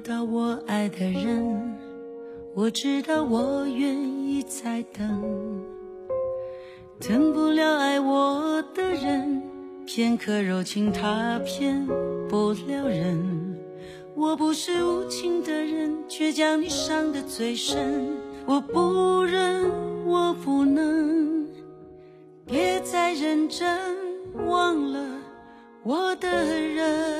到我爱的人，我知道我愿意再等，等不了爱我的人，片刻柔情他骗不了人。我不是无情的人，却将你伤得最深。我不忍，我不能，别再认真，忘了我的人，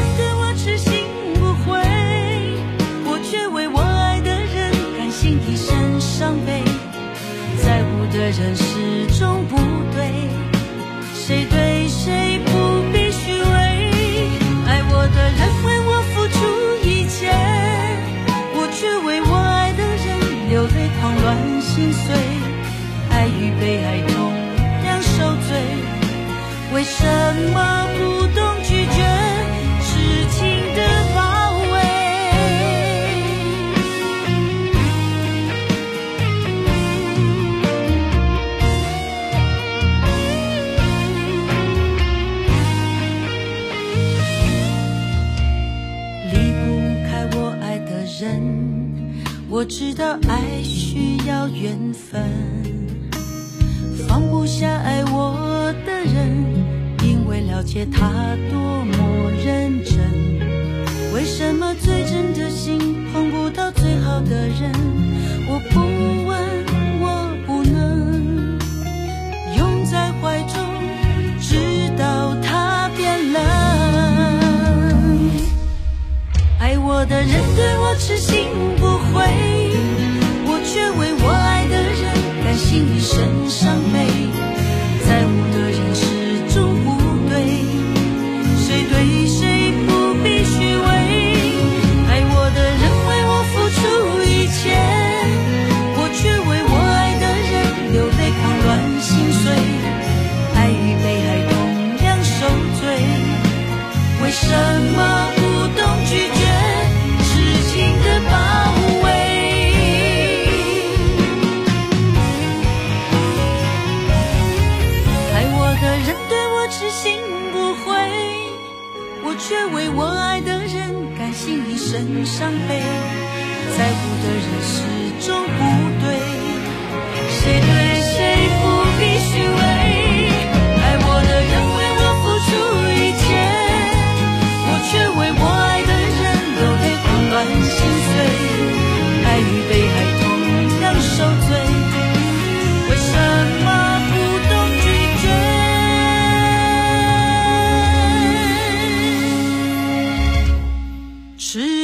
人始终不对，谁对谁不必虚伪。爱我的人为我付出一切，我却为我爱的人流泪狂乱心碎。爱与被爱同样受罪，为什么人，我知道爱需要缘分，放不下爱我的人，因为了解他多么认真。为什么最真的却为我爱的人甘心一生伤悲，在乎的人始终不懂。是。